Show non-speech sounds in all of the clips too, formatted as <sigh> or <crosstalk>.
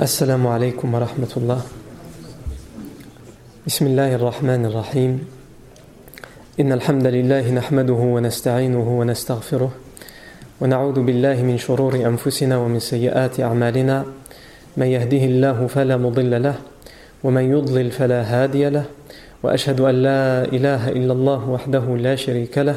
السلام عليكم ورحمة الله. بسم الله الرحمن الرحيم. إن الحمد لله نحمده ونستعينه ونستغفره ونعوذ بالله من شرور أنفسنا ومن سيئات أعمالنا. من يهده الله فلا مضل له ومن يضلل فلا هادي له وأشهد أن لا إله إلا الله وحده لا شريك له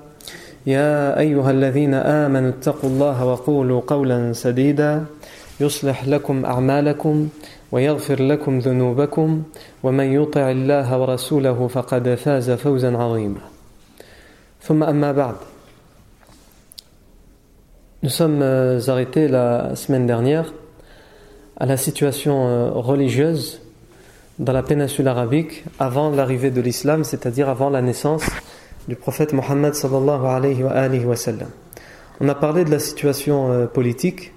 يا أيها الذين آمنوا اتقوا الله وقولوا قولا سديدا يصلح لكم أعمالكم ويغفر لكم ذنوبكم ومن يطع الله ورسوله فقد فاز فوزا عظيما ثم أما بعد Nous sommes arrêtés la semaine dernière à la situation religieuse dans la péninsule arabique avant l'arrivée de l'islam, c'est-à-dire avant la naissance du prophète Mohammed sallallahu alayhi wa, alayhi wa sallam. On a parlé de la situation politique,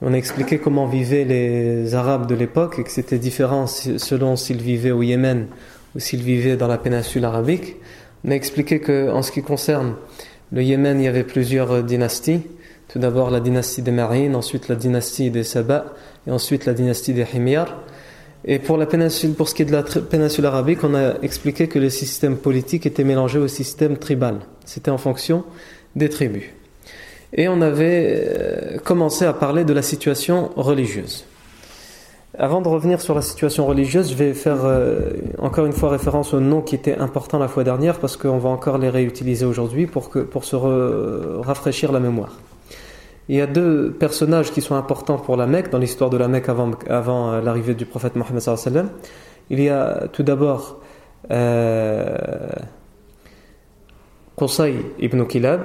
on a expliqué comment vivaient les Arabes de l'époque et que c'était différent selon s'ils vivaient au Yémen ou s'ils vivaient dans la péninsule arabique. On a expliqué qu'en ce qui concerne le Yémen, il y avait plusieurs dynasties. Tout d'abord la dynastie des Marines, ensuite la dynastie des Saba et ensuite la dynastie des Himyar. Et pour, la péninsule, pour ce qui est de la péninsule arabique, on a expliqué que le système politique était mélangé au système tribal. C'était en fonction des tribus. Et on avait commencé à parler de la situation religieuse. Avant de revenir sur la situation religieuse, je vais faire encore une fois référence aux noms qui étaient importants la fois dernière parce qu'on va encore les réutiliser aujourd'hui pour, pour se rafraîchir la mémoire. Il y a deux personnages qui sont importants pour la Mecque, dans l'histoire de la Mecque avant, avant l'arrivée du prophète Mohammed. Il y a tout d'abord euh, ibn Kilab,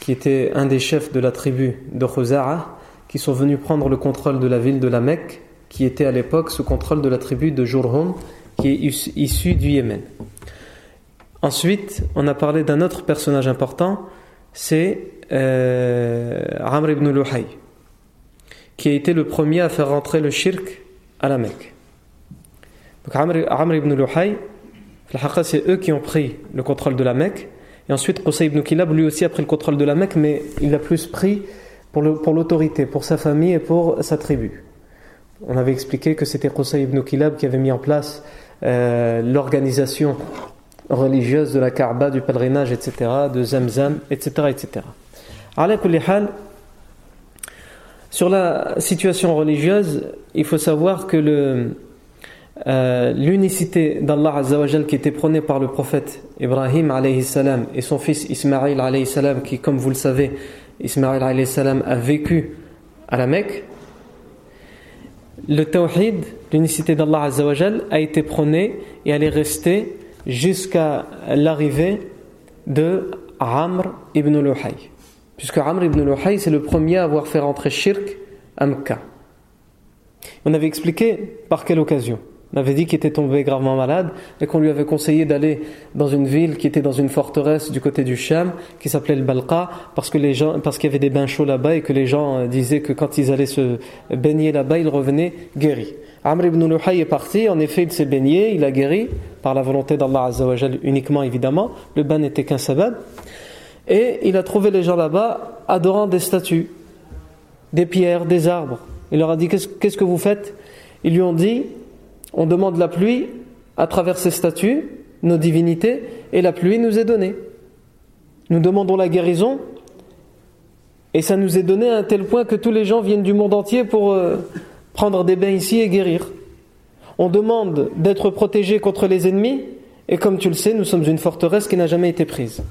qui était un des chefs de la tribu de Khuza'a, qui sont venus prendre le contrôle de la ville de la Mecque, qui était à l'époque sous contrôle de la tribu de Jurhum, qui est issue du Yémen. Ensuite, on a parlé d'un autre personnage important, c'est euh, Amr ibn Luhay, qui a été le premier à faire rentrer le shirk à la Mecque. Donc Amr, ibn Luhay, c'est eux qui ont pris le contrôle de la Mecque. Et ensuite, Qusay ibn Kilab, lui aussi, a pris le contrôle de la Mecque, mais il l'a plus pris pour l'autorité, pour, pour, sa famille et pour sa tribu. On avait expliqué que c'était Qusay ibn Kilab qui avait mis en place euh, l'organisation religieuse de la Kaaba, du pèlerinage, etc., de Zamzam, etc., etc. Sur la situation religieuse, il faut savoir que euh, l'unicité d'Allah Azzawajal qui était prônée par le prophète Ibrahim alayhi salam et son fils Ismaïl alayhi salam qui comme vous le savez Ismaïl salam a vécu à la Mecque le tawhid l'unicité d'Allah Azzawajal a été prôné et elle est restée jusqu'à l'arrivée de Amr ibn Luhay puisque Amr ibn Luhay c'est le premier à avoir fait rentrer shirk à on avait expliqué par quelle occasion. On avait dit qu'il était tombé gravement malade et qu'on lui avait conseillé d'aller dans une ville qui était dans une forteresse du côté du Sham qui s'appelait le Balqa parce que les qu'il y avait des bains chauds là-bas et que les gens disaient que quand ils allaient se baigner là-bas ils revenaient guéris. Amr ibn Luhay est parti, en effet il s'est baigné, il a guéri par la volonté d'Allah Azzawajal uniquement évidemment, le bain n'était qu'un sabbat et il a trouvé les gens là-bas adorant des statues, des pierres, des arbres. Il leur a dit qu'est-ce que vous faites? Ils lui ont dit on demande la pluie à travers ces statues, nos divinités, et la pluie nous est donnée. Nous demandons la guérison, et ça nous est donné à un tel point que tous les gens viennent du monde entier pour euh, prendre des bains ici et guérir. On demande d'être protégés contre les ennemis, et comme tu le sais, nous sommes une forteresse qui n'a jamais été prise.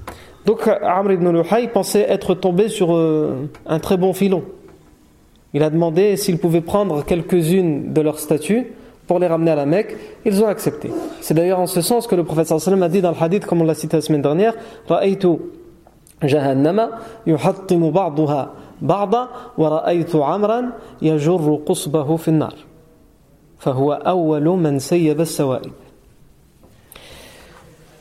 Donc Amr ibn Luhay pensait être tombé sur euh, un très bon filon. Il a demandé s'il pouvait prendre quelques-unes de leurs statues pour les ramener à la Mecque, ils ont accepté. C'est d'ailleurs en ce sens que le prophète sallam a dit dans le hadith, comme on l'a cité la semaine dernière, Ra'aytu جهنم يحطم بعضها بعضا ورأيت عمرا يجر قصبه في النار فهو أول من سيب السوائب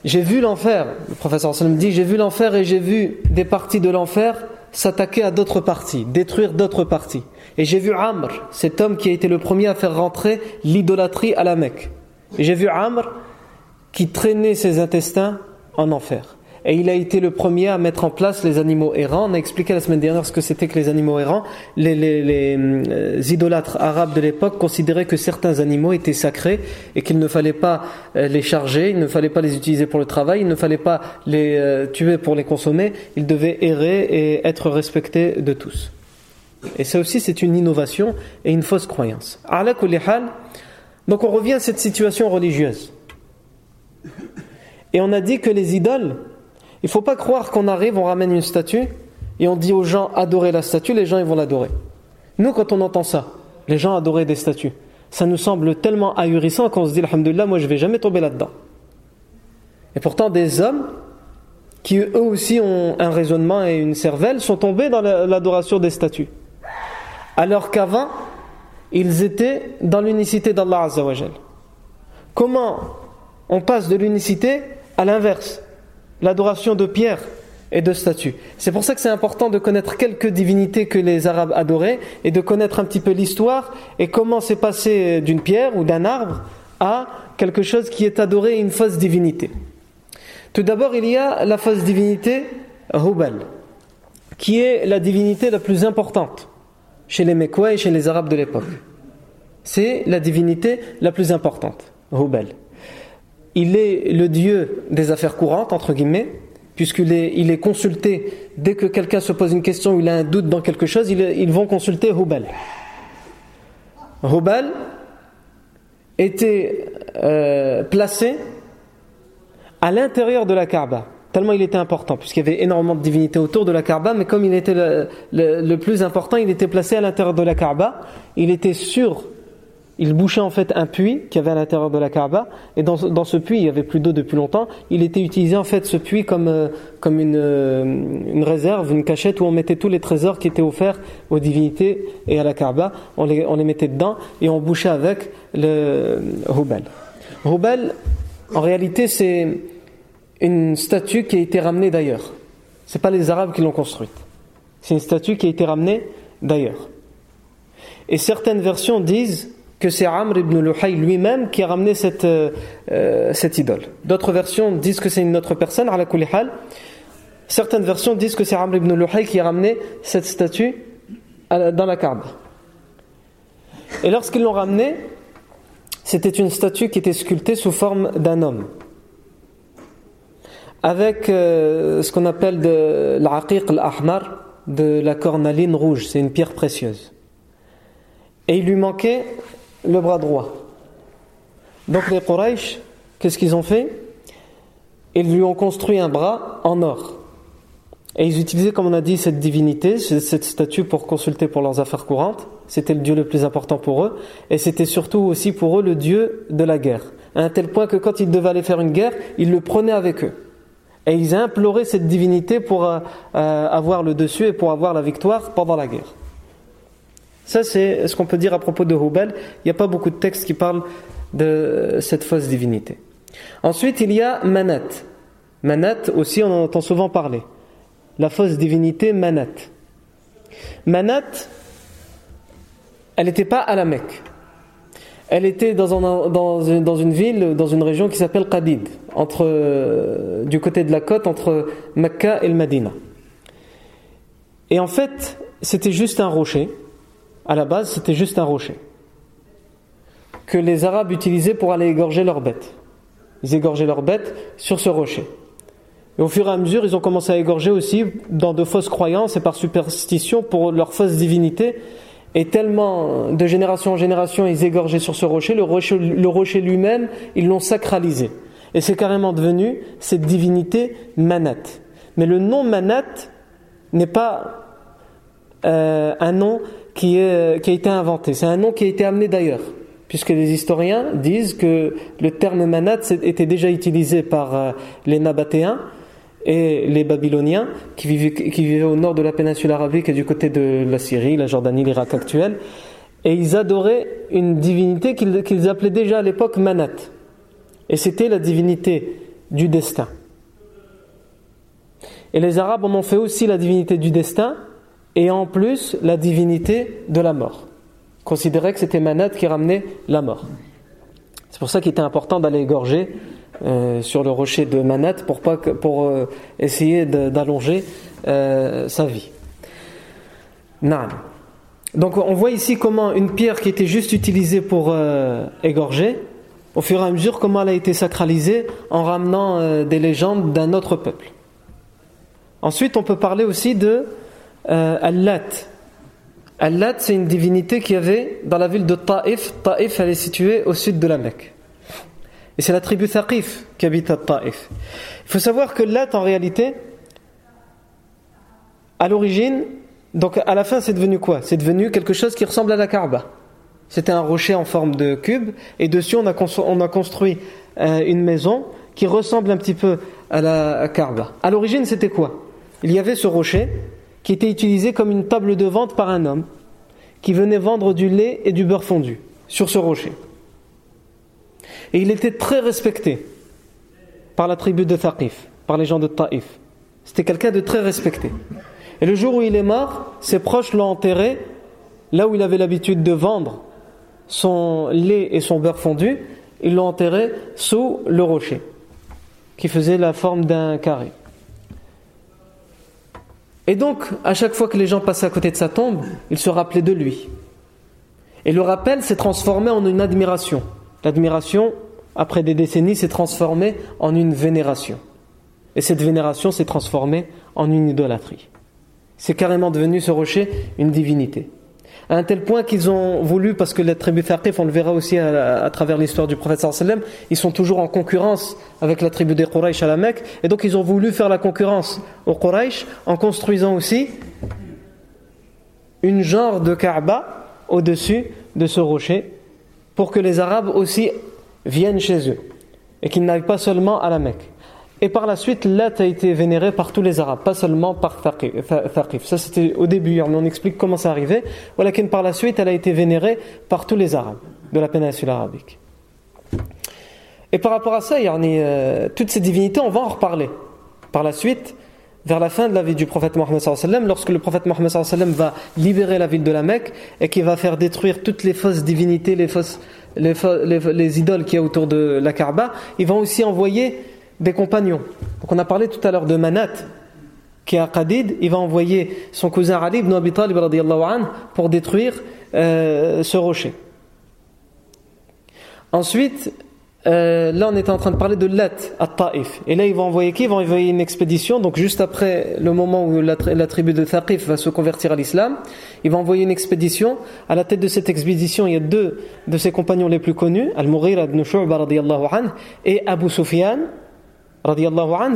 j'ai vu l'enfer, le professeur sallam dit, j'ai vu l'enfer et j'ai vu des parties de l'enfer s'attaquer à d'autres parties, détruire d'autres parties. Et j'ai vu Amr, cet homme qui a été le premier à faire rentrer l'idolâtrie à la Mecque. J'ai vu Amr qui traînait ses intestins en enfer. Et il a été le premier à mettre en place les animaux errants. On a expliqué la semaine dernière ce que c'était que les animaux errants. Les, euh, idolâtres arabes de l'époque considéraient que certains animaux étaient sacrés et qu'il ne fallait pas euh, les charger, il ne fallait pas les utiliser pour le travail, il ne fallait pas les euh, tuer pour les consommer. Ils devaient errer et être respectés de tous. Et ça aussi, c'est une innovation et une fausse croyance. Donc on revient à cette situation religieuse. Et on a dit que les idoles, il ne faut pas croire qu'on arrive, on ramène une statue et on dit aux gens adorez la statue, les gens ils vont l'adorer. Nous, quand on entend ça, les gens adorer des statues, ça nous semble tellement ahurissant qu'on se dit Alhamdulillah, moi je vais jamais tomber là-dedans. Et pourtant, des hommes qui eux aussi ont un raisonnement et une cervelle sont tombés dans l'adoration des statues. Alors qu'avant, ils étaient dans l'unicité d'Allah Azzawajal. Comment on passe de l'unicité à l'inverse? L'adoration de pierres et de statues. C'est pour ça que c'est important de connaître quelques divinités que les Arabes adoraient et de connaître un petit peu l'histoire et comment c'est passé d'une pierre ou d'un arbre à quelque chose qui est adoré, une fausse divinité. Tout d'abord, il y a la fausse divinité Hubal, qui est la divinité la plus importante chez les Mekwa et chez les Arabes de l'époque. C'est la divinité la plus importante, Hubal il est le Dieu des affaires courantes, entre guillemets, puisqu'il est, il est consulté. Dès que quelqu'un se pose une question ou il a un doute dans quelque chose, ils, vont consulter Hubal. Hubal était euh, placé à l'intérieur de la Kaaba, tellement il était important, puisqu'il y avait énormément de divinités autour de la Kaaba, mais comme il était le, le plus important, il était placé à l'intérieur de la Kaaba, il était sûr il bouchait en fait un puits qui avait à l'intérieur de la Kaaba et dans, ce puits il y avait plus d'eau depuis longtemps il était utilisé en fait ce puits comme, euh, comme une, euh, une réserve une cachette où on mettait tous les trésors qui étaient offerts aux divinités et à la Kaaba. On les, on les mettait dedans et on bouchait avec le Hubal Hubal en réalité c'est une statue qui a été ramenée d'ailleurs. C'est pas les Arabes qui l'ont construite. C'est une statue qui a été ramenée d'ailleurs. Et certaines versions disent que c'est Amr ibn Luhay lui-même qui a ramené cette, euh, euh, cette idole. D'autres versions disent que c'est une autre personne, la hal. Certaines versions disent que c'est Amr ibn Luhay qui a ramené cette statue dans la Kaaba. Et lorsqu'ils l'ont ramenée, c'était une statue qui était sculptée sous forme d'un homme. Avec euh, ce qu'on appelle de l'aqiq al-ahmar, de la cornaline rouge, c'est une pierre précieuse. Et il lui manquait le bras droit. Donc les Quraysh, qu'est-ce qu'ils ont fait? Ils lui ont construit un bras en or. Et ils utilisaient, comme on a dit, cette divinité, cette statue pour consulter pour leurs affaires courantes. C'était le dieu le plus important pour eux. Et c'était surtout aussi pour eux le dieu de la guerre. À un tel point que quand ils devaient aller faire une guerre, ils le prenaient avec eux. Et ils imploraient cette divinité pour euh, euh, avoir le dessus et pour avoir la victoire pendant la guerre. Ça, c'est ce qu'on peut dire à propos de Hubal. Il n'y a pas beaucoup de textes qui parlent de cette fausse divinité. Ensuite, il y a Manat. Manat aussi, on en entend souvent parler. La fausse divinité Manat. Manat, elle n'était pas à la Mecque. Elle était dans, une, ville, dans une région qui s'appelle Qadid, entre, euh, du côté de la côte, entre Mecca et le Medina. Et en fait, c'était juste un rocher à la base, c'était juste un rocher que les Arabes utilisaient pour aller égorger leurs bêtes. Ils égorgeaient leurs bêtes sur ce rocher. Et au fur et à mesure, ils ont commencé à égorger aussi dans de fausses croyances et par superstition pour leur fausse divinité. Et tellement de génération en génération, ils égorgeaient sur ce rocher, le rocher, le rocher lui-même, ils l'ont sacralisé. Et c'est carrément devenu cette divinité Manat. Mais le nom Manat n'est pas euh, un nom qui, est, qui a été inventé. C'est un nom qui a été amené d'ailleurs, puisque les historiens disent que le terme manat était déjà utilisé par euh, les Nabatéens et les Babyloniens qui vivaient, qui vivaient au nord de la péninsule arabique et du côté de la Syrie, la Jordanie, l'Irak actuel. Et ils adoraient une divinité qu'ils appelaient déjà à l'époque Manat. Et c'était la divinité du destin. Et les Arabes en ont fait aussi la divinité du destin et en plus la divinité de la mort. Ils considéraient que c'était Manat qui ramenait la mort. C'est pour ça qu'il était important d'aller égorger euh, sur le rocher de Manat pour, pas pour euh, essayer d'allonger euh, sa vie. Donc on voit ici comment une pierre qui était juste utilisée pour égorger, au fur et à mesure comment elle a été sacralisée en ramenant des légendes d'un autre peuple. Ensuite, on peut parler aussi de euh, Allat. Allat, c'est une divinité qui avait dans la ville de Taif. Taif, elle est située au sud de la Mecque. Et c'est la tribu Thaqif qui habite à Taif. Il faut savoir que Lat, en réalité, à l'origine, donc à la fin, c'est devenu quoi? C'est devenu quelque chose qui ressemble à la Kaaba. C'était un rocher en forme de cube, et dessus, on a, on a construit euh, une maison qui ressemble un petit peu à la Kaaba. À l'origine, c'était quoi? Il y avait ce rocher qui était utilisé comme une table de vente par un homme qui venait vendre du lait et du beurre fondu sur ce rocher. Et il était très respecté par la tribu de Thaqif, par les gens de Taif. C'était quelqu'un de très respecté. Et le jour où il est mort, ses proches l'ont enterré là où il avait l'habitude de vendre son lait et son beurre fondu. Ils l'ont enterré sous le rocher qui faisait la forme d'un carré. Et donc, à chaque fois que les gens passaient à côté de sa tombe, ils se rappelaient de lui. Et le rappel s'est transformé en une admiration. L'admiration, après des décennies, s'est transformée en une vénération. Et cette vénération s'est transformée en une idolâtrie. C'est carrément devenu ce rocher une divinité à un tel point qu'ils ont voulu, parce que les tribus Thaqif, on le verra aussi à, travers l'histoire du prophète sallam, ils sont toujours en concurrence avec la tribu des Quraysh à la Mecque, et donc ils ont voulu faire la concurrence aux Quraysh en construisant aussi une genre de Kaaba au-dessus de ce rocher, pour que les Arabes aussi viennent chez eux, et qu'ils n'aillent pas seulement à la Mecque. Et par la suite, Lat a été vénéré par tous les Arabes, pas seulement par Thaqif. Ça, c'était au début, on explique comment ça arrivait. Voilà par la suite, elle a été vénérée par tous les Arabes de la péninsule arabique. Et par rapport à ça, euh, toutes ces divinités, on va en reparler. Par la suite, vers la fin de la vie du prophète Mohammed lorsque le prophète Mohammed va libérer la ville de la Mecque et qu'il va faire détruire toutes les fausses divinités, les, fausses, les, les idoles qu'il y a autour de la Kaaba, il va aussi envoyer des compagnons. Donc on a parlé tout à l'heure de Manat, qui est à Qadid, il va envoyer son cousin Ali ibn Abi Talib pour détruire euh, ce rocher. Ensuite, euh, là on était en train de parler de Lat à Taif. Et là ils vont envoyer qui? Ils vont envoyer une expédition. Donc juste après le moment où la, tribu de Thaqif va se convertir à l'islam, ils vont envoyer une expédition. À la tête de cette expédition, il y a deux de ses compagnons les plus connus, Al-Mughira ibn Shu'ba et Abu Sufyan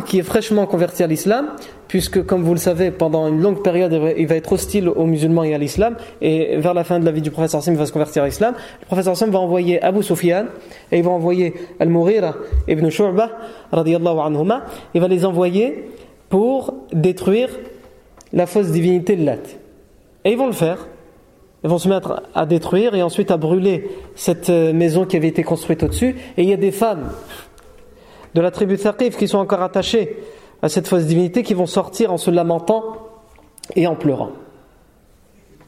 qui est fraîchement converti à l'islam, puisque comme vous le savez, pendant une longue période, il va être hostile aux musulmans et à l'islam, et vers la fin de la vie du prophète Hassim, il va se convertir à l'islam. Le prophète Hassim va envoyer Abu Sufyan, et il va envoyer Al-Mughira ibn Shu'bah, il va les envoyer pour détruire la fausse divinité de Lat. Et ils vont le faire. Ils vont se mettre à détruire et ensuite à brûler cette euh, maison qui avait été construite au-dessus. Et il y a des femmes de la tribu Thaqif qui sont encore attachés à cette fausse divinité qui vont sortir en se lamentant et en pleurant.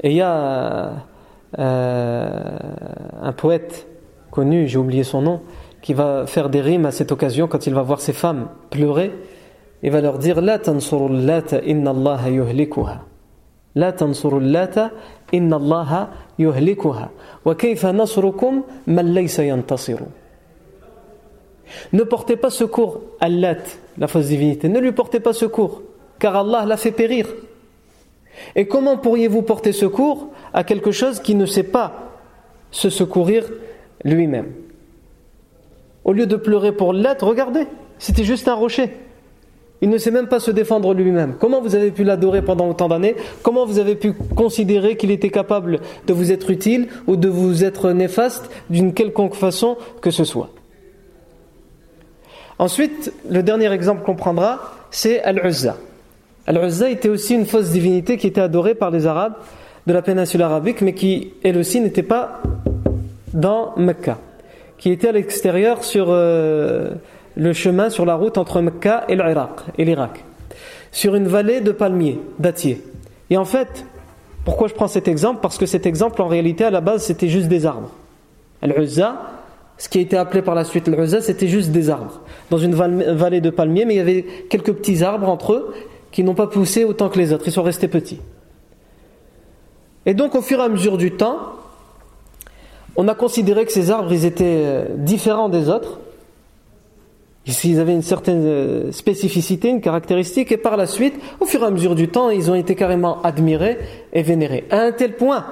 Et il y a euh, un poète connu, j'ai oublié son nom, qui va faire des rimes à cette occasion quand il va voir ces femmes pleurer. Il va leur dire La lata inna Allah yuhlikuha. La lata inna Allah yuhlikuha. Wa kayfa nasrukum man laysa yantasiru. Ne portez pas secours à Lat, la fausse divinité. Ne lui portez pas secours, car Allah l'a fait périr. Et comment pourriez-vous porter secours à quelque chose qui ne sait pas se secourir lui-même? Au lieu de pleurer pour Lat, regardez, c'était juste un rocher. Il ne sait même pas se défendre lui-même. Comment vous avez pu l'adorer pendant autant d'années? Comment vous avez pu considérer qu'il était capable de vous être utile ou de vous être néfaste d'une quelconque façon que ce soit? Ensuite, le dernier exemple qu'on prendra, c'est Al-Uzza. Al-Uzza était aussi une fausse divinité qui était adorée par les Arabes de la péninsule arabique, mais qui, elle aussi, n'était pas dans Mecca, qui était à l'extérieur sur euh, le chemin, sur la route entre Mecca et l'Irak, et l'Irak, sur une vallée de palmiers, dattiers. Et en fait, pourquoi je prends cet exemple? Parce que cet exemple, en réalité, à la base, c'était juste des arbres. Al-Uzza, ce qui a été appelé par la suite Al-Uzza, c'était juste des arbres. Dans une vallée de palmiers, mais il y avait quelques petits arbres entre eux qui n'ont pas poussé autant que les autres, ils sont restés petits. Et donc, au fur et à mesure du temps, on a considéré que ces arbres, étaient euh, différents des autres, ils avaient une certaine euh, spécificité, une caractéristique, et par la suite, au fur et à mesure du temps, ils ont été carrément admirés et vénérés. À un tel point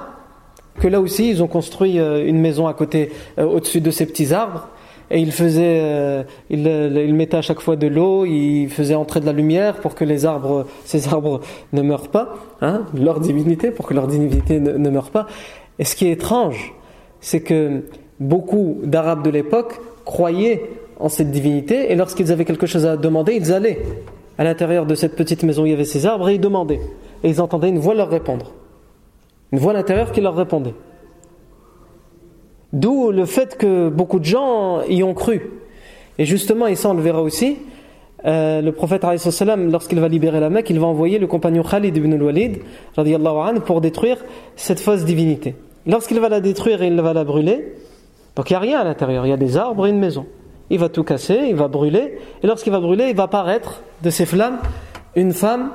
que là aussi, ils ont construit euh, une maison à côté, au-dessus de ces petits arbres, et ils faisaient, ils, mettaient à chaque fois de l'eau, ils faisaient entrer de la lumière pour que les arbres, <laughs> ces arbres ne meurent pas, hein, leur divinité, pour que leur divinité ne, ne meure pas. Et ce qui est étrange, c'est que beaucoup d'Arabes de l'époque croyaient en cette divinité et lorsqu'ils avaient quelque chose à demander, ils allaient à l'intérieur de cette petite maison il y avait ces arbres et ils demandaient. Et ils entendaient une voix leur répondre. Une voix à l'intérieur qui leur répondait. D'où le fait que beaucoup de gens y ont cru. Et justement, et ça on le verra aussi, euh, le prophète lorsqu'il va libérer la Mecque, il va envoyer le compagnon Khalid ibn al-Walid pour détruire cette fausse divinité. Lorsqu'il va la détruire et il va la brûler, donc il n'y a rien à l'intérieur, il y a des arbres et une maison. Il va tout casser, il va brûler, et lorsqu'il va brûler, il va apparaître de ces flammes une femme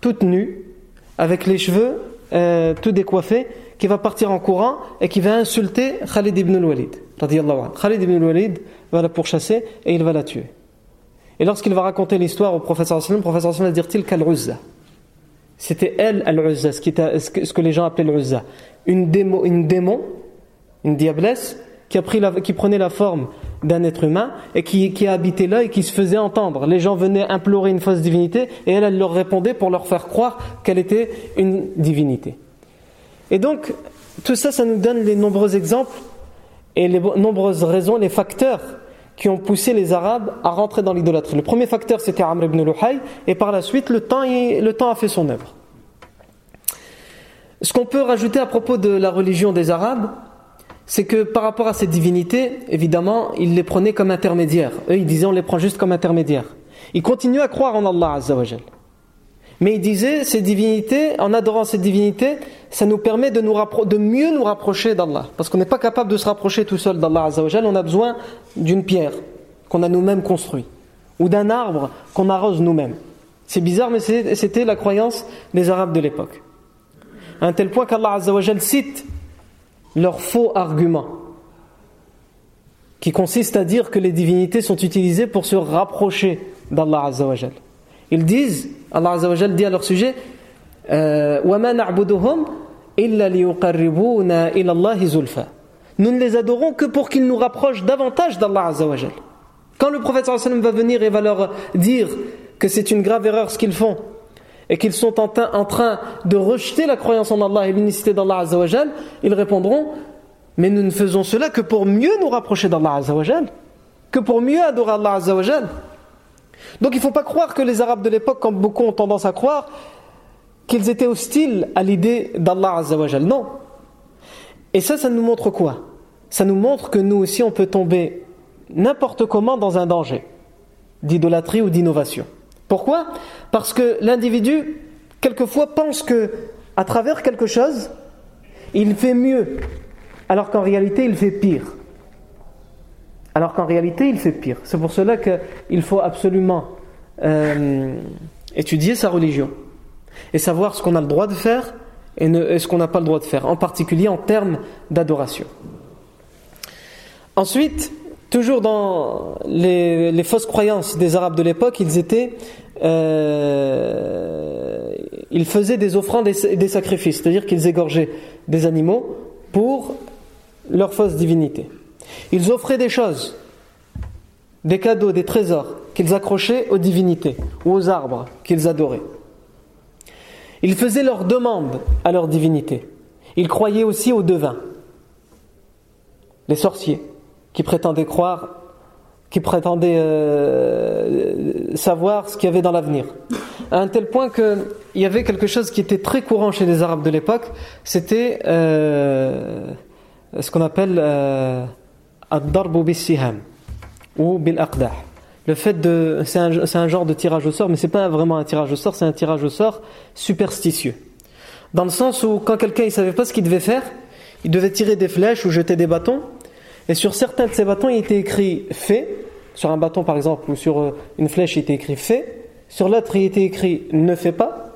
toute nue, avec les cheveux euh, tout décoiffés, qui va partir en courant et qui va insulter Khalid ibn al-Walid. Khalid ibn al-Walid va la pourchasser et il va la tuer. Et lorsqu'il va raconter l'histoire au professeur le professeur va dire Tilka al-Uzza. C'était elle al-Uzza, ce, que les gens appelaient l'Uzza une, démo, une démon, une diablesse, qui, prenait la forme d'un être humain et qui, qui a habité là et qui se faisait entendre. Les gens venaient implorer une fausse divinité et elle, elle leur répondait pour leur faire croire qu'elle était une divinité. Et donc, tout ça, ça nous donne les nombreux exemples et les nombreuses raisons, les facteurs qui ont poussé les Arabes à rentrer dans l'idolâtrie. Le premier facteur, c'était Amr ibn Luhay, et par la suite, le temps, le temps a fait son œuvre. Ce qu'on peut rajouter à propos de la religion des Arabes, c'est que par rapport à ces divinités, évidemment, ils les prenaient comme intermédiaires. Eux, ils disaient on les prend juste comme intermédiaires. Ils continuent à croire en Allah Azzawajal. Mais ils disaient ces divinités, en adorant ces divinités, ça nous permet de, mieux nous rapprocher d'Allah. Parce qu'on n'est pas capable de se rapprocher tout seul d'Allah Azzawajal, on a besoin d'une pierre qu'on a nous-mêmes construite. Ou d'un arbre qu'on arrose nous-mêmes. C'est bizarre, mais c'était la croyance des Arabes de l'époque à un tel point qu'Allah cite leur faux argument, qui consiste à dire que les divinités sont utilisées pour se rapprocher d'Allah Azzawajal. Ils disent, Allah Azzawajal dit à leur sujet, euh, Nous ne les adorons que pour qu'ils nous rapprochent davantage d'Allah Azzawajal. Quand le prophète va venir et va leur dire que c'est une grave erreur ce qu'ils font, et qu'ils sont en, train de rejeter la croyance en Allah et l'unicité d'Allah Azzawajal, ils répondront Mais nous ne faisons cela que pour mieux nous rapprocher d'Allah Azzawajal, que pour mieux adorer Allah Azzawajal. Donc il ne faut pas croire que les Arabes de l'époque, comme beaucoup ont tendance à croire, qu'ils étaient hostiles à l'idée d'Allah Azzawajal. Non. Et ça, ça nous montre quoi? Ça nous montre que nous aussi, on peut tomber n'importe comment dans un danger d'idolâtrie ou d'innovation. Pourquoi? Parce que l'individu, quelquefois, pense que à travers quelque chose, il fait mieux, alors qu'en réalité, il fait pire. Alors qu'en réalité, il fait pire. C'est pour cela qu'il faut absolument euh, étudier sa religion et savoir ce qu'on a le droit de faire et, ce qu'on n'a pas le droit de faire, en particulier en termes d'adoration. Ensuite, toujours dans les, fausses croyances des Arabes de l'époque, ils étaient euh, ils faisaient des offrandes et des sacrifices, c'est-à-dire qu'ils égorgeaient des animaux pour leur fausse divinité. Ils offraient des choses, des cadeaux, des trésors qu'ils accrochaient aux divinités ou aux arbres qu'ils adoraient. Ils faisaient leurs demandes à leur divinité. Ils croyaient aussi aux devins, les sorciers, qui prétendaient croire qui prétendaient euh, savoir ce qu'il y avait dans l'avenir. À un tel point qu'il y avait quelque chose qui était très courant chez les Arabes de l'époque, c'était euh, ce qu'on appelle euh, ad-darbu bis-siham ou bil-aqdah. Le fait de, c'est un, un, genre de tirage au sort, mais c'est pas vraiment un tirage au sort, c'est un tirage au sort superstitieux. Dans le sens où quand quelqu'un il savait pas ce qu'il devait faire, il devait tirer des flèches ou jeter des bâtons, et sur certains de ces bâtons il était écrit fait, sur un bâton par exemple ou sur euh, une flèche il était écrit fait, sur l'autre il était écrit ne fais pas,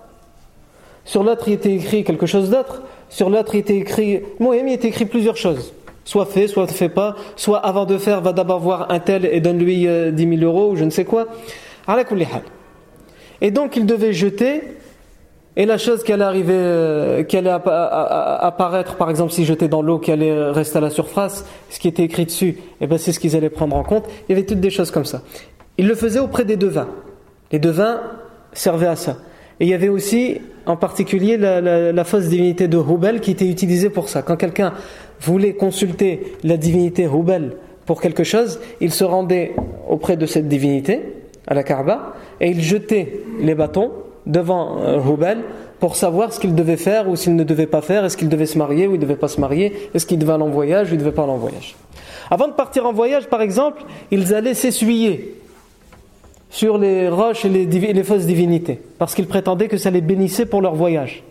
sur l'autre il était écrit quelque chose d'autre, sur l'autre il était écrit, moi il était écrit plusieurs choses. Soit fait, soit ne fait pas, soit avant de faire, va d'abord voir un tel et donne-lui 10 euh, 000 euros ou je ne sais quoi. Et donc il devait jeter, et la chose qui allait euh, apparaître, par exemple si jetait dans l'eau, qui allait rester à la surface, ce qui était écrit dessus, et eh ben c'est ce qu'ils allaient prendre en compte. Il y avait toutes des choses comme ça. Il le faisait auprès des devins. Les devins servaient à ça. Et il y avait aussi, en particulier, la, fausse divinité de Hubel qui était utilisée pour ça. Quand quelqu'un voulait consulter la divinité Hubal pour quelque chose, il se rendait auprès de cette divinité, à la Kaaba, et il jetait les bâtons devant euh, Hubal pour savoir ce qu'il devait faire ou s'il ne devait pas faire, est-ce qu'il devait se marier ou il ne devait pas se marier, est-ce qu'il devait aller en voyage ou il ne devait pas aller en voyage? Avant de partir en voyage, par exemple, ils allaient s'essuyer sur les roches et les, les fausses divinités, parce qu'ils prétendaient que ça les bénissait pour leur voyage.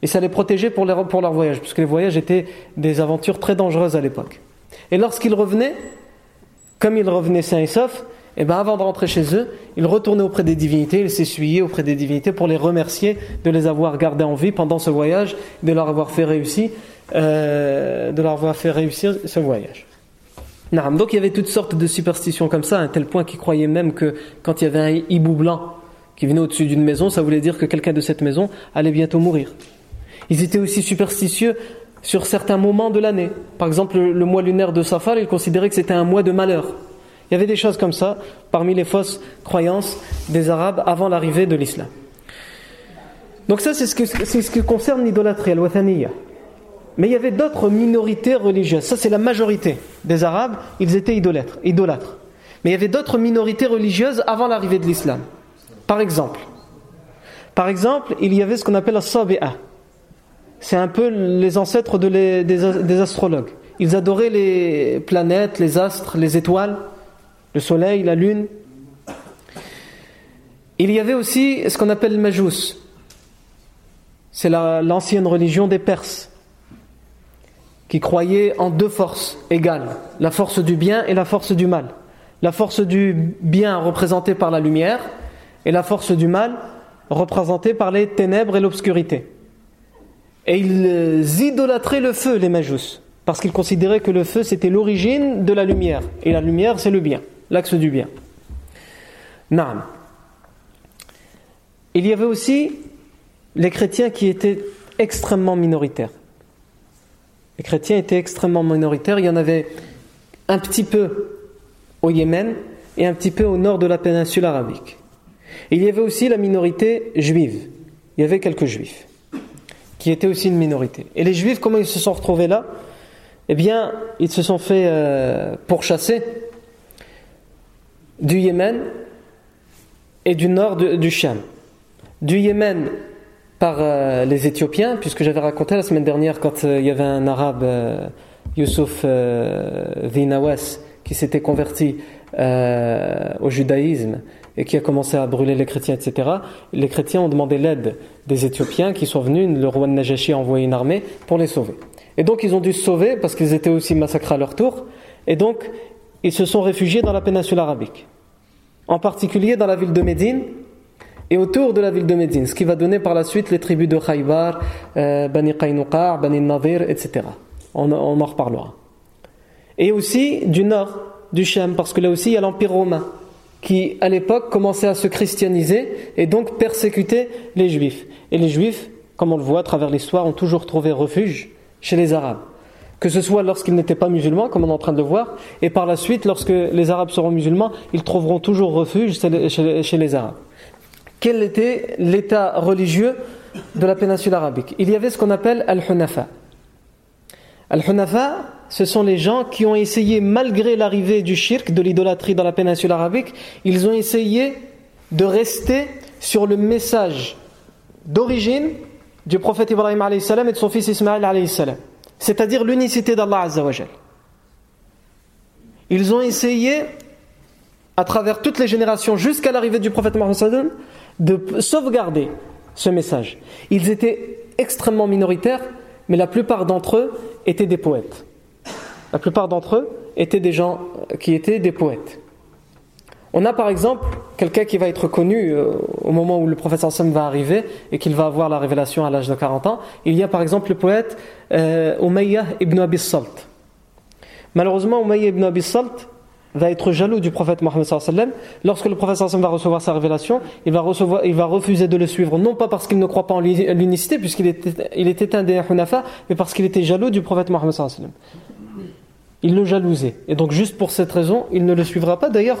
Et ça les protégeait pour, pour leur voyage, puisque les voyages étaient des aventures très dangereuses à l'époque. Et lorsqu'ils revenaient, comme ils revenaient sains et saufs, et eh ben avant de rentrer chez eux, ils retournaient auprès des divinités, ils s'essuyaient auprès des divinités pour les remercier de les avoir gardés en vie pendant ce voyage, de leur avoir fait réussir, euh, de leur avoir fait réussir ce voyage. Donc il y avait toutes sortes de superstitions comme ça, à tel point qu'ils croyaient même que quand il y avait un hibou blanc qui venait au-dessus d'une maison, ça voulait dire que quelqu'un de cette maison allait bientôt mourir. Ils étaient aussi superstitieux sur certains moments de l'année. Par exemple, le, mois lunaire de Safar, ils considéraient que c'était un mois de malheur. Il y avait des choses comme ça parmi les fausses croyances des Arabes avant l'arrivée de l'islam. Donc ça, c'est ce, qui concerne l'idolâtrie, al-Wathaniya. Mais il y avait d'autres minorités religieuses. Ça, c'est la majorité des Arabes, ils étaient idolâtres. idolâtres. Mais il y avait d'autres minorités religieuses avant l'arrivée de l'islam. Par exemple, par exemple, il y avait ce qu'on appelle la Sabi'a c'est un peu les ancêtres des, astrologues. Ils adoraient les planètes, les astres, les étoiles, le soleil, la lune. Il y avait aussi ce qu'on appelle le Majus. C'est l'ancienne religion des Perses, qui croyaient en deux forces égales, la force du bien et la force du mal. La force du bien représentée par la lumière et la force du mal représentée par les ténèbres et l'obscurité. Et ils idolâtraient le feu, les Majus, parce qu'ils considéraient que le feu c'était l'origine de la lumière. Et la lumière c'est le bien, l'axe du bien. Naam. Il y avait aussi les chrétiens qui étaient extrêmement minoritaires. Les chrétiens étaient extrêmement minoritaires. Il y en avait un petit peu au Yémen et un petit peu au nord de la péninsule arabique. il y avait aussi la minorité juive. Il y avait quelques juifs qui était aussi une minorité. Et les juifs, comment ils se sont retrouvés là? Eh bien, ils se sont fait euh, pourchasser du Yémen et du nord du Sham. Du Yémen par euh, les Éthiopiens, puisque j'avais raconté la semaine dernière quand euh, il y avait un arabe, Youssouf Vinawas, qui s'était converti au judaïsme et qui a commencé à brûler les chrétiens, etc., les chrétiens ont demandé l'aide des Éthiopiens qui sont venus, le roi de Najashi a envoyé une armée pour les sauver. Et donc ils ont dû se sauver parce qu'ils étaient aussi massacrés à leur tour, et donc ils se sont réfugiés dans la péninsule arabique, en particulier dans la ville de Médine et autour de la ville de Médine, ce qui va donner par la suite les tribus de Khaybar, euh, Bani Qaynuqa, Bani etc. On, on en reparlera. Et aussi du nord, du Shem, parce que là aussi il y a l'Empire romain qui, à l'époque, commençait à se christianiser et donc persécuter les juifs. Et les juifs, comme on le voit à travers l'histoire, ont toujours trouvé refuge chez les arabes. Que ce soit lorsqu'ils n'étaient pas musulmans, comme on est en train de le voir, et par la suite, lorsque les arabes seront musulmans, ils trouveront toujours refuge chez les arabes. Quel était l'état religieux de la péninsule arabique? Il y avait ce qu'on appelle Al-Hunafa. Al-Hunafa, ce sont les gens qui ont essayé, malgré l'arrivée du shirk, de l'idolâtrie dans la péninsule arabique, ils ont essayé de rester sur le message d'origine du prophète Ibrahim et de son fils Ismaël c'est-à-dire l'unicité d'Allah Ils ont essayé, à travers toutes les générations, jusqu'à l'arrivée du prophète Mohammed de sauvegarder ce message. Ils étaient extrêmement minoritaires, mais la plupart d'entre eux étaient des poètes. La plupart d'entre eux étaient des gens qui étaient des poètes. On a par exemple quelqu'un qui va être connu euh, au moment où le professeur Sam va arriver et qu'il va avoir la révélation à l'âge de 40 ans. Il y a par exemple le poète euh, Umayyah ibn Abi Salt. Malheureusement, Umayyah ibn Abi Salt va être jaloux du prophète Mohammed sallam. Lorsque le prophète sallam va recevoir sa révélation, il va, recevoir, il va refuser de le suivre, non pas parce qu'il ne croit pas en l'unicité, puisqu'il était, il était un des Hunafa, mais parce qu'il était jaloux du prophète Mohammed sallam. Il le jalousait. Et donc, juste pour cette raison, il ne le suivra pas. D'ailleurs,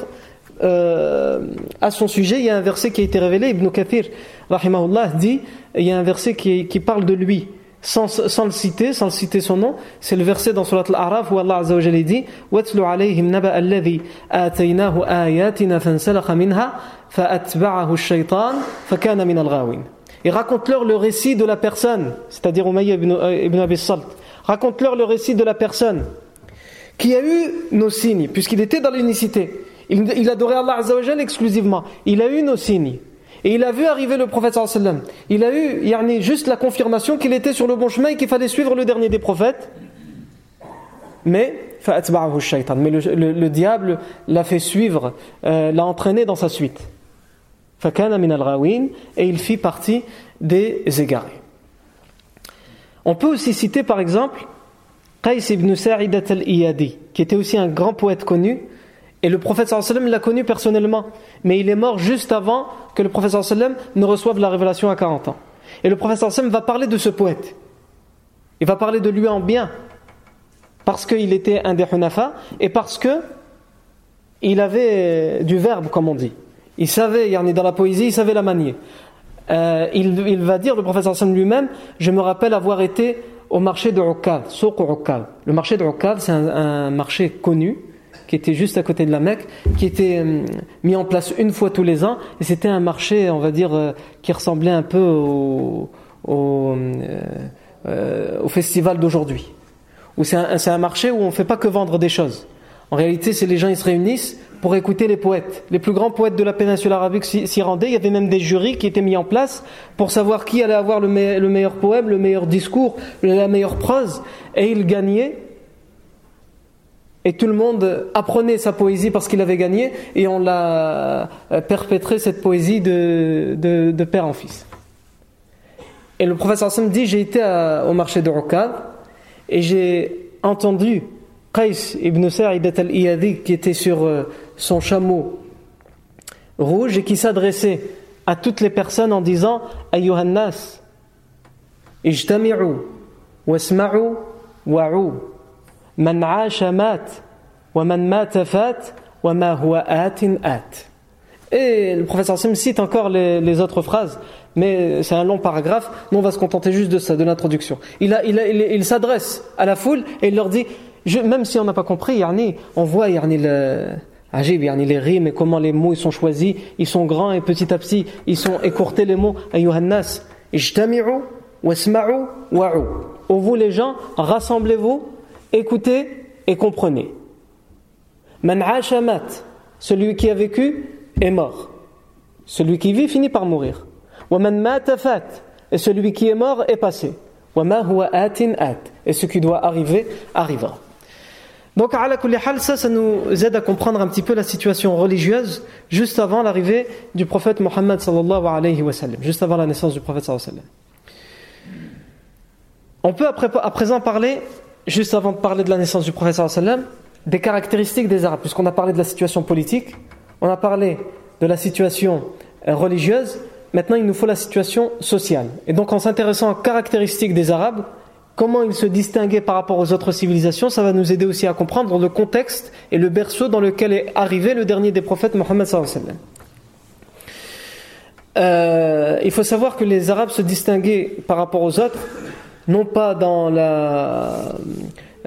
euh, à son sujet, il y a un verset qui a été révélé. Ibn Kathir, rahimahullah, dit il y a un verset qui, qui parle de lui. Sans, sans, le citer, sans le citer son nom, c'est le verset dans Surat Al-A'raf où Allah Azza wa Jalla dit وَاتْلُ عَلَيْهِمْ نَبَأَ الَّذِي آتَيْنَاهُ آيَاتِنَا فَانْسَلَخَ مِنْهَا فَأَتْبَعَهُ الشَّيْطَانِ فَكَانَ مِنَ الْغَاوِينَ Et raconte-leur le récit de la personne, c'est-à-dire Umayya ibn, euh, ibn Abi Salt. Raconte-leur le récit de la personne qui a eu nos signes, puisqu'il était dans l'unicité. Il, adorait Allah Azzawajal exclusivement. Il a eu nos signes. Et il a vu arriver le prophète sallam. Il a eu yani, juste la confirmation qu'il était sur le bon chemin et qu'il fallait suivre le dernier des prophètes. Mais, mais le, diable l'a fait suivre, euh, l'a entraîné dans sa suite. Et il fit partie des égarés. On peut aussi citer par exemple Qais ibn Sa'idat al-Iyadi, qui était aussi un grand poète connu, et le prophète sallam l'a connu personnellement, mais il est mort juste avant que le prophète sallam ne reçoive la révélation à 40 ans. Et le prophète sallam va parler de ce poète. Il va parler de lui en bien, parce qu'il était un des Hunafa, et parce que il avait du verbe, comme on dit. Il savait, il est dans la poésie, il savait la manier. Euh, il, va dire, le prophète sallam lui-même, je me rappelle avoir été au marché de Uqad, Le marché de Uqad, c'est un marché connu, qui était juste à côté de la Mecque, qui était euh, mis en place une fois tous les ans, et c'était un marché, on va dire, euh, qui ressemblait un peu au, euh, festival d'aujourd'hui. C'est un, marché où on ne fait pas que vendre des choses. En réalité, c'est les gens ils se réunissent pour écouter les poètes. Les plus grands poètes de la péninsule arabique s'y rendaient. Il y avait même des jurys qui étaient mis en place pour savoir qui allait avoir le meilleur poème, le meilleur discours, la meilleure prose. Et ils gagnaient et tout le monde apprenait sa poésie parce qu'il avait gagné et on l'a euh, perpétré cette poésie de, père en fils. Et le professeur dit J'ai été au marché de Rokad et j'ai entendu Qais ibn Sa'idat al-Iyadi qui était sur euh, son chameau rouge et qui s'adressait à toutes les personnes en disant Ayyuhannas, ijtami'u, wasma'u, wa'u. Man Et le professeur Sim cite encore les, autres phrases, mais c'est un long paragraphe. Nous, on va se contenter juste de ça, de l'introduction. Il, s'adresse à la foule et il leur dit, même si on n'a pas compris, on voit le, Ajib, les rimes et comment les mots ils sont choisis, ils sont grands et petit à petit, ils sont écourtés les mots. Ayyuhannas, ijtami'u, wasma'u, wa'u. vous les gens, rassemblez-vous écoutez et comprenez. Man celui qui a vécu est mort. Celui qui vit finit par mourir. Et celui qui est mort est passé. Et ce qui doit arriver arrivera. Donc, ça, ça nous aide à comprendre un petit peu la situation religieuse juste avant l'arrivée du prophète Mohammed juste avant la naissance du prophète. On peut à présent parler juste avant de parler de la naissance du prophète sallam, des caractéristiques des Arabes, puisqu'on a parlé de la situation politique, on a parlé de la situation euh, religieuse, maintenant il nous faut la situation sociale. Et donc en s'intéressant aux caractéristiques des Arabes, comment ils se distinguaient par rapport aux autres civilisations, ça va nous aider aussi à comprendre le contexte et le berceau dans lequel est arrivé le dernier des prophètes, Mohammed sallam. Euh, il faut savoir que les Arabes se distinguaient par rapport aux autres non pas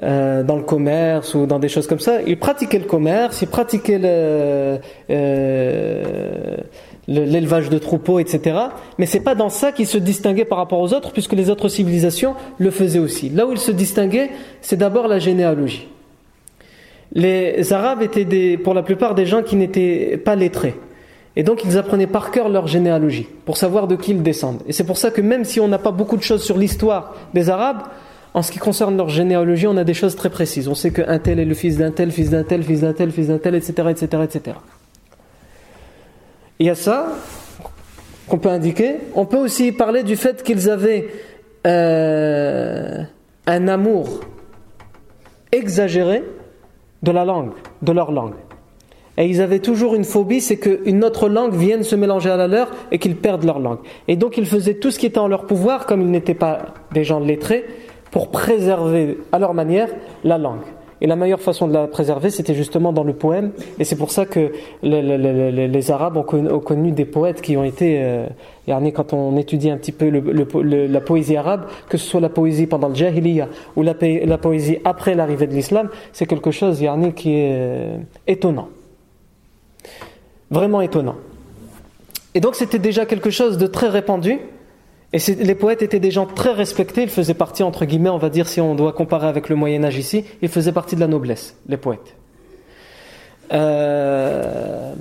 euh, dans le commerce ou dans des choses comme ça, il pratiquait le commerce, il pratiquait le, euh, l'élevage de troupeaux, etc. Mais c'est pas dans ça qu'il se distinguait par rapport aux autres, puisque les autres civilisations le faisaient aussi. Là où il se distinguait, c'est d'abord la généalogie. Les Arabes étaient pour la plupart des gens qui n'étaient pas lettrés. Et donc ils apprenaient par cœur leur généalogie, pour savoir de qui ils descendent. Et c'est pour ça que même si on n'a pas beaucoup de choses sur l'histoire des Arabes, en ce qui concerne leur généalogie, on a des choses très précises. On sait qu'un tel est le fils d'un tel, fils d'un tel, fils d'un tel, fils d'un tel, etc., etc., etc. Il y a ça qu'on peut indiquer. On peut aussi parler du fait qu'ils avaient euh, un amour exagéré de la langue, de leur langue. Et ils avaient toujours une phobie, c'est qu'une autre langue vienne se mélanger à la leur et qu'ils perdent leur langue. Et donc ils faisaient tout ce qui était en leur pouvoir, comme ils n'étaient pas des gens lettrés, pour préserver à leur manière la langue. Et la meilleure façon de la préserver, c'était justement dans le poème. Et c'est pour ça que les, Arabes ont connu, des poètes qui ont été, euh, quand on étudie un petit peu la poésie arabe, que ce soit la poésie pendant le Jahiliya ou la, poésie après l'arrivée de l'islam, c'est quelque chose qui est euh, étonnant. Vraiment étonnant. Et donc c'était déjà quelque chose de très répandu. Et les poètes étaient des gens très respectés, ils faisaient partie, entre guillemets, on va dire, si on doit comparer avec le Moyen Âge ici, ils faisaient partie de la noblesse, les poètes. Euh,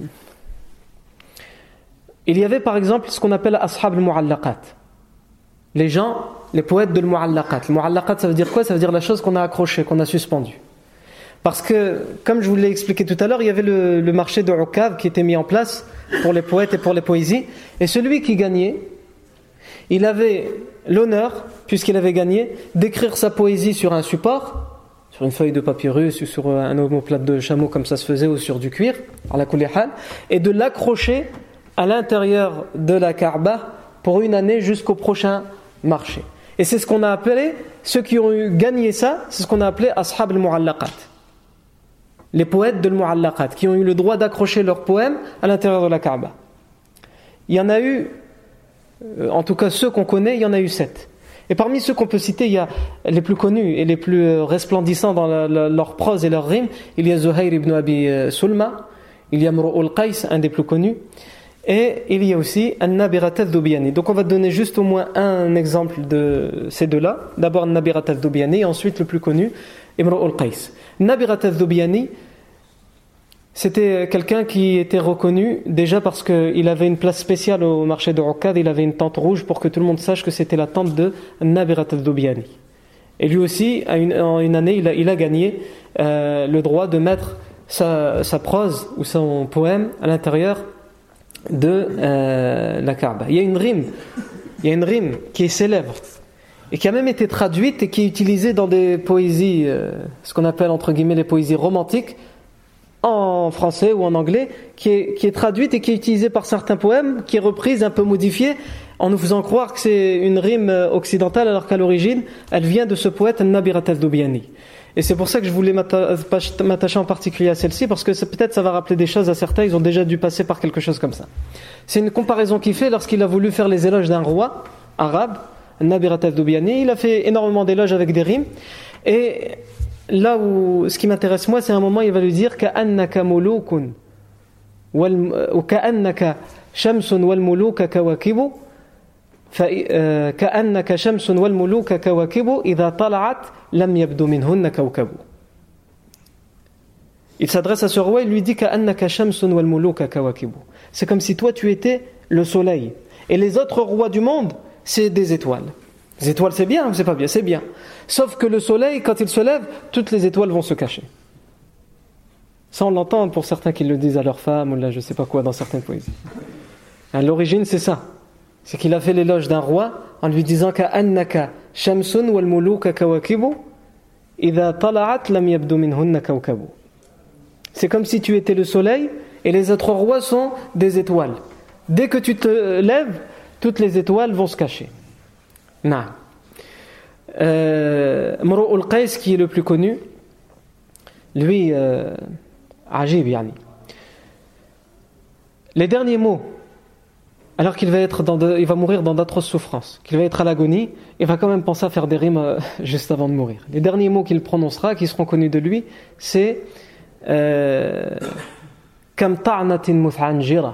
il y avait par exemple ce qu'on appelle Ashab al-Mu'allaqat. Les gens, les poètes de al-Mu'allaqat. Le Mu'allaqat, ça veut dire quoi? Ça veut dire la chose qu'on a accrochée, qu'on a suspendue. Parce que, comme je vous l'ai expliqué tout à l'heure, il y avait le, marché de Ukav qui était mis en place pour les poètes et pour les poésies. Et celui qui gagnait, il avait l'honneur, puisqu'il avait gagné, d'écrire sa poésie sur un support, sur une feuille de papyrus ou sur un omoplate de chameau comme ça se faisait ou sur du cuir, à la et de l'accrocher à l'intérieur de la Kaaba pour une année jusqu'au prochain marché. Et c'est ce qu'on a appelé, ceux qui ont gagné ça, c'est ce qu'on a appelé Ashab al-Mu'allaqat. Les poètes de al-Mu'allaqat, qui ont eu le droit d'accrocher leurs poèmes à l'intérieur de la Kaaba. Il y en a eu euh, en tout cas ceux qu'on connaît, il y en a eu sept. Et parmi ceux qu'on peut citer, il y a les plus connus et les plus euh, resplendissants dans leur prose et leur rime. Il y a Zuhair ibn Abi euh, Sulma, il y a Mru'ul Qais, un des plus connus, et il y a aussi An-Nabirat al Donc on va donner juste au moins un exemple de ces deux-là. D'abord An-Nabirat al et ensuite le plus connu, Imru'ul Qais. Nabirat al c'était quelqu'un qui était reconnu déjà parce qu'il avait une place spéciale au marché de Rokad, il avait une tente rouge pour que tout le monde sache que c'était la tente de Nabirat al-Dubiani. Et lui aussi, en une année, il a, gagné euh, le droit de mettre sa, prose ou son poème à l'intérieur de euh, la Kaaba. Il y a une rime, il y a une rime qui est célèbre et qui a même été traduite et qui est utilisée dans des poésies, euh, ce qu'on appelle entre guillemets les poésies romantiques, en français ou en anglais, qui est, qui est, traduite et qui est utilisée par certains poèmes, qui est reprise, un peu modifiée, en nous faisant croire que c'est une rime occidentale, alors qu'à l'origine, elle vient de ce poète Nabirat al-Dubiani. Et c'est pour ça que je voulais m'attacher en particulier à celle-ci, parce que peut-être ça va rappeler des choses à certains, ils ont déjà dû passer par quelque chose comme ça. C'est une comparaison qu'il fait lorsqu'il a voulu faire les éloges d'un roi arabe, Nabirat al-Dubiani. Il a fait énormément d'éloges avec des rimes. Et là où ce qui m'intéresse moi, c'est un moment il va lui dire كأنك ملوك وكأنك شمس والملوك كواكب كأنك شمس والملوك كواكب إذا طلعت لم يبدو منهن كوكب Il s'adresse à ce roi et lui dit كأنك شمس والملوك كواكب C'est comme si toi tu étais le soleil et les autres rois du monde c'est des étoiles. Les étoiles, c'est bien c'est pas bien C'est bien. Sauf que le soleil, quand il se lève, toutes les étoiles vont se cacher. Ça, on l'entend pour certains qui le disent à leur femme ou là, je sais pas quoi, dans certaines poésies. À l'origine, c'est ça. C'est qu'il a fait l'éloge d'un roi en lui disant qu'à annaka shamsun wal muluka kawakibu idha tala'at lam kawkabu. C'est comme si tu étais le soleil et les autres rois sont des étoiles. Dès que tu te lèves, toutes les étoiles vont se cacher. Non. Euh, al-Qais, qui est le plus connu, lui, euh, Ajib. Les derniers mots alors qu'il va, être dans mourir dans d'atroces souffrances, qu'il va être à l'agonie, il va quand même penser à faire des rimes euh, <laughs> juste avant de mourir. Les derniers mots qu'il prononcera, qui seront connus de lui, c'est Kam ta'natin muthanjira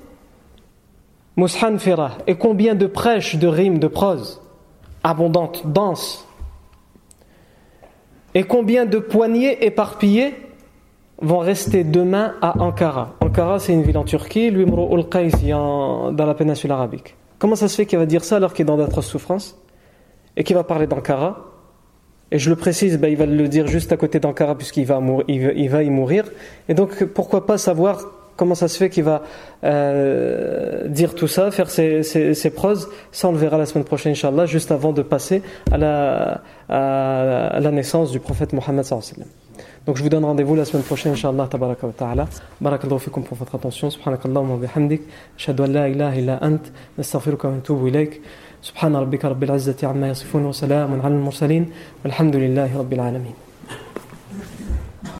et combien de prêches, de rimes, de prose abondantes, denses Et combien de poignées éparpillées vont rester demain à Ankara Ankara, c'est une ville en Turquie, l'Umru ul-Qais dans la péninsule arabique. Comment ça se fait qu'il va dire ça alors qu'il est dans d'atroces souffrances et qu'il va parler d'Ankara? Et je le précise, ben, il va le dire juste à côté d'Ankara puisqu'il va, il va, y mourir. Et donc pourquoi pas savoir comment ça se fait qu'il va euh, dire tout ça, faire ses, ses, proses. Ça, on le verra la semaine prochaine, Inch'Allah, juste avant de passer à la, à la naissance du prophète Mohammed. Donc je vous donne rendez-vous la semaine prochaine, Inch'Allah, tabaraka wa ta'ala. Barakallahu fikum pour votre attention. Subhanakallahumma wa bihamdik. Ashhadu an la ilaha illa ant. Nastaghfiruka wa natubu ilayk. Rabbil izzati amma yasifun wa salamun ala al-mursalin. Walhamdulillahi rabbil alamin.